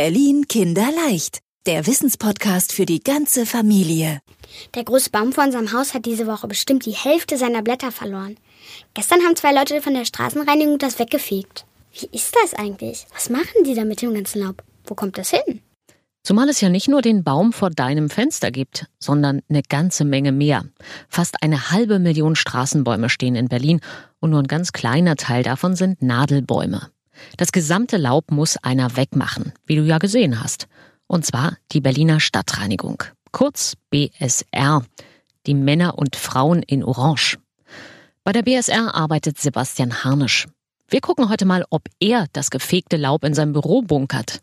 Berlin Kinderleicht, der Wissenspodcast für die ganze Familie. Der große Baum vor unserem Haus hat diese Woche bestimmt die Hälfte seiner Blätter verloren. Gestern haben zwei Leute von der Straßenreinigung das weggefegt. Wie ist das eigentlich? Was machen die da mit dem ganzen Laub? Wo kommt das hin? Zumal es ja nicht nur den Baum vor deinem Fenster gibt, sondern eine ganze Menge mehr. Fast eine halbe Million Straßenbäume stehen in Berlin und nur ein ganz kleiner Teil davon sind Nadelbäume. Das gesamte Laub muss einer wegmachen, wie du ja gesehen hast. Und zwar die Berliner Stadtreinigung, kurz BSR, die Männer und Frauen in Orange. Bei der BSR arbeitet Sebastian Harnisch. Wir gucken heute mal, ob er das gefegte Laub in seinem Büro bunkert.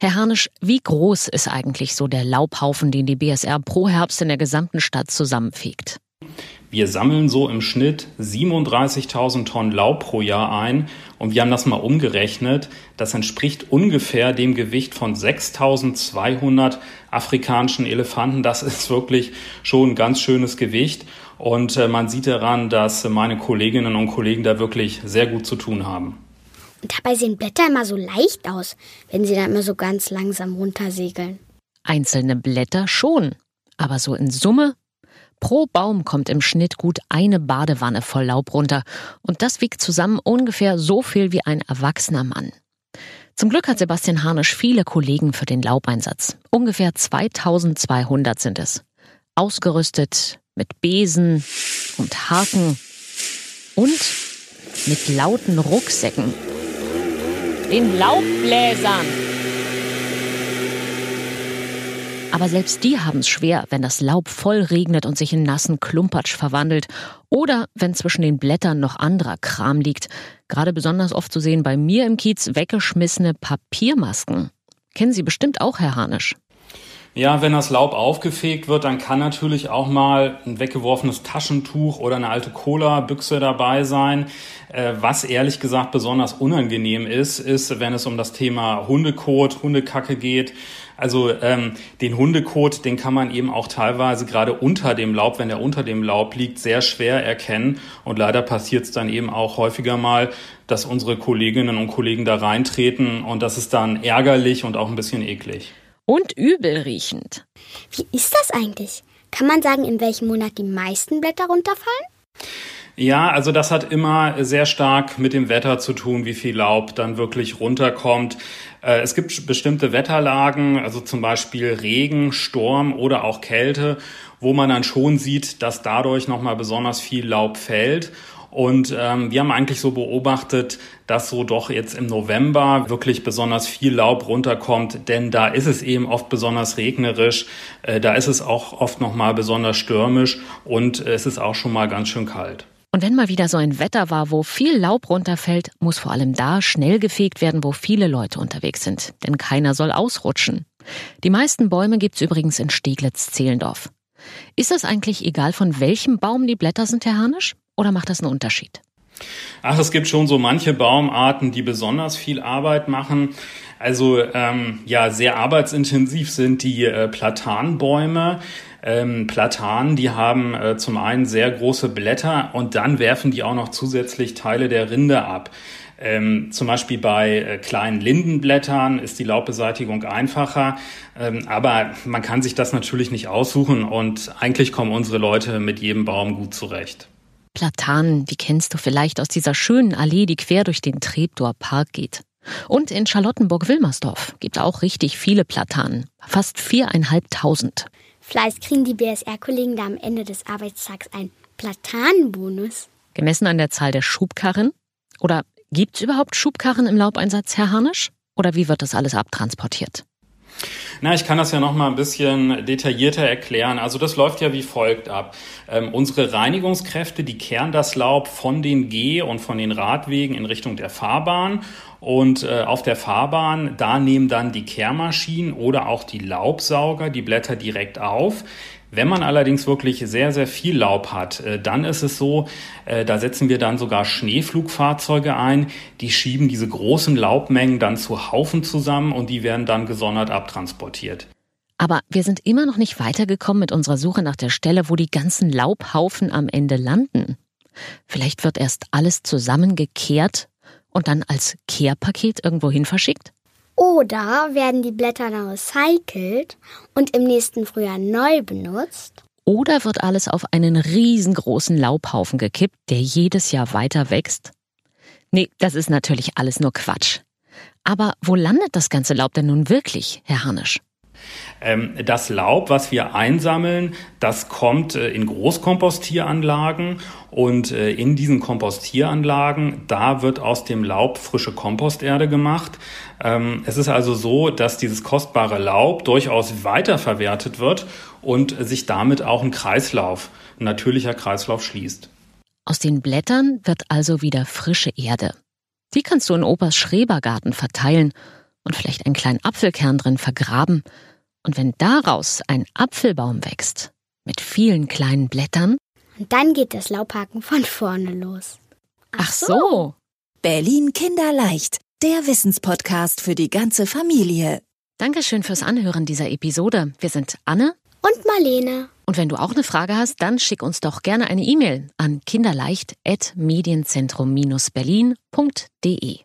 Herr Harnisch, wie groß ist eigentlich so der Laubhaufen, den die BSR pro Herbst in der gesamten Stadt zusammenfegt? Wir sammeln so im Schnitt 37.000 Tonnen Laub pro Jahr ein und wir haben das mal umgerechnet. Das entspricht ungefähr dem Gewicht von 6.200 afrikanischen Elefanten. Das ist wirklich schon ein ganz schönes Gewicht und äh, man sieht daran, dass meine Kolleginnen und Kollegen da wirklich sehr gut zu tun haben. Und dabei sehen Blätter immer so leicht aus, wenn sie dann immer so ganz langsam runtersegeln. Einzelne Blätter schon, aber so in Summe Pro Baum kommt im Schnitt gut eine Badewanne voll Laub runter und das wiegt zusammen ungefähr so viel wie ein erwachsener Mann. Zum Glück hat Sebastian Harnisch viele Kollegen für den Laubeinsatz. Ungefähr 2200 sind es. Ausgerüstet mit Besen und Haken und mit lauten Rucksäcken. Den Laubbläsern. Aber selbst die haben es schwer, wenn das Laub voll regnet und sich in nassen Klumpatsch verwandelt oder wenn zwischen den Blättern noch anderer Kram liegt. Gerade besonders oft zu sehen bei mir im Kiez weggeschmissene Papiermasken. Kennen Sie bestimmt auch, Herr Harnisch. Ja, wenn das Laub aufgefegt wird, dann kann natürlich auch mal ein weggeworfenes Taschentuch oder eine alte Cola-Büchse dabei sein. Äh, was ehrlich gesagt besonders unangenehm ist, ist, wenn es um das Thema Hundekot, Hundekacke geht. Also ähm, den Hundekot, den kann man eben auch teilweise gerade unter dem Laub, wenn er unter dem Laub liegt, sehr schwer erkennen. Und leider passiert es dann eben auch häufiger mal, dass unsere Kolleginnen und Kollegen da reintreten und das ist dann ärgerlich und auch ein bisschen eklig und übelriechend. Wie ist das eigentlich? Kann man sagen, in welchem Monat die meisten Blätter runterfallen? Ja, also das hat immer sehr stark mit dem Wetter zu tun, wie viel Laub dann wirklich runterkommt. Äh, es gibt bestimmte Wetterlagen, also zum Beispiel Regen, Sturm oder auch Kälte, wo man dann schon sieht, dass dadurch nochmal besonders viel Laub fällt. Und ähm, wir haben eigentlich so beobachtet, dass so doch jetzt im November wirklich besonders viel Laub runterkommt, denn da ist es eben oft besonders regnerisch, äh, da ist es auch oft noch mal besonders stürmisch und äh, es ist auch schon mal ganz schön kalt. Und wenn mal wieder so ein Wetter war, wo viel Laub runterfällt, muss vor allem da schnell gefegt werden, wo viele Leute unterwegs sind, denn keiner soll ausrutschen. Die meisten Bäume gibt's übrigens in Steglitz-Zehlendorf. Ist es eigentlich egal, von welchem Baum die Blätter sind, Herr Harnisch? Oder macht das einen Unterschied? Ach, es gibt schon so manche Baumarten, die besonders viel Arbeit machen. Also ähm, ja, sehr arbeitsintensiv sind die äh, Platanbäume. Ähm, Platanen, die haben äh, zum einen sehr große Blätter und dann werfen die auch noch zusätzlich Teile der Rinde ab. Ähm, zum Beispiel bei äh, kleinen Lindenblättern ist die Laubbeseitigung einfacher, ähm, aber man kann sich das natürlich nicht aussuchen und eigentlich kommen unsere Leute mit jedem Baum gut zurecht. Platanen, die kennst du vielleicht aus dieser schönen Allee, die quer durch den Treptower Park geht. Und in Charlottenburg-Wilmersdorf gibt auch richtig viele Platanen. Fast viereinhalbtausend. Fleiß kriegen die BSR-Kollegen da am Ende des Arbeitstags einen Platanenbonus. Gemessen an der Zahl der Schubkarren? Oder gibt es überhaupt Schubkarren im Laubeinsatz, Herr Harnisch? Oder wie wird das alles abtransportiert? Na, ich kann das ja noch mal ein bisschen detaillierter erklären. Also das läuft ja wie folgt ab. Ähm, unsere Reinigungskräfte, die kehren das Laub von den Geh- und von den Radwegen in Richtung der Fahrbahn. Und äh, auf der Fahrbahn, da nehmen dann die Kehrmaschinen oder auch die Laubsauger die Blätter direkt auf. Wenn man allerdings wirklich sehr, sehr viel Laub hat, äh, dann ist es so, äh, da setzen wir dann sogar Schneeflugfahrzeuge ein, die schieben diese großen Laubmengen dann zu Haufen zusammen und die werden dann gesondert abtransportiert. Aber wir sind immer noch nicht weitergekommen mit unserer Suche nach der Stelle, wo die ganzen Laubhaufen am Ende landen. Vielleicht wird erst alles zusammengekehrt und dann als Kehrpaket irgendwohin verschickt? Oder werden die Blätter dann recycelt und im nächsten Frühjahr neu benutzt? Oder wird alles auf einen riesengroßen Laubhaufen gekippt, der jedes Jahr weiter wächst? Nee, das ist natürlich alles nur Quatsch. Aber wo landet das ganze Laub denn nun wirklich, Herr Harnisch? Ähm, das Laub, was wir einsammeln, das kommt äh, in Großkompostieranlagen und äh, in diesen Kompostieranlagen, da wird aus dem Laub frische Komposterde gemacht. Ähm, es ist also so, dass dieses kostbare Laub durchaus weiterverwertet wird und sich damit auch ein Kreislauf, ein natürlicher Kreislauf schließt. Aus den Blättern wird also wieder frische Erde. Die kannst du in Opas Schrebergarten verteilen und vielleicht einen kleinen Apfelkern drin vergraben und wenn daraus ein Apfelbaum wächst, mit vielen kleinen Blättern. Und dann geht das Laubhaken von vorne los. Ach, so. Berlin Kinderleicht, der Wissenspodcast für die ganze Familie. Dankeschön fürs Anhören dieser Episode. Wir sind Anne und Marlene. Und wenn du auch eine Frage hast, dann schick uns doch gerne eine E-Mail an kinderleicht.medienzentrum-berlin.de.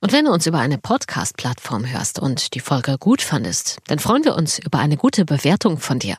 Und wenn du uns über eine Podcast-Plattform hörst und die Folge gut fandest, dann freuen wir uns über eine gute Bewertung von dir.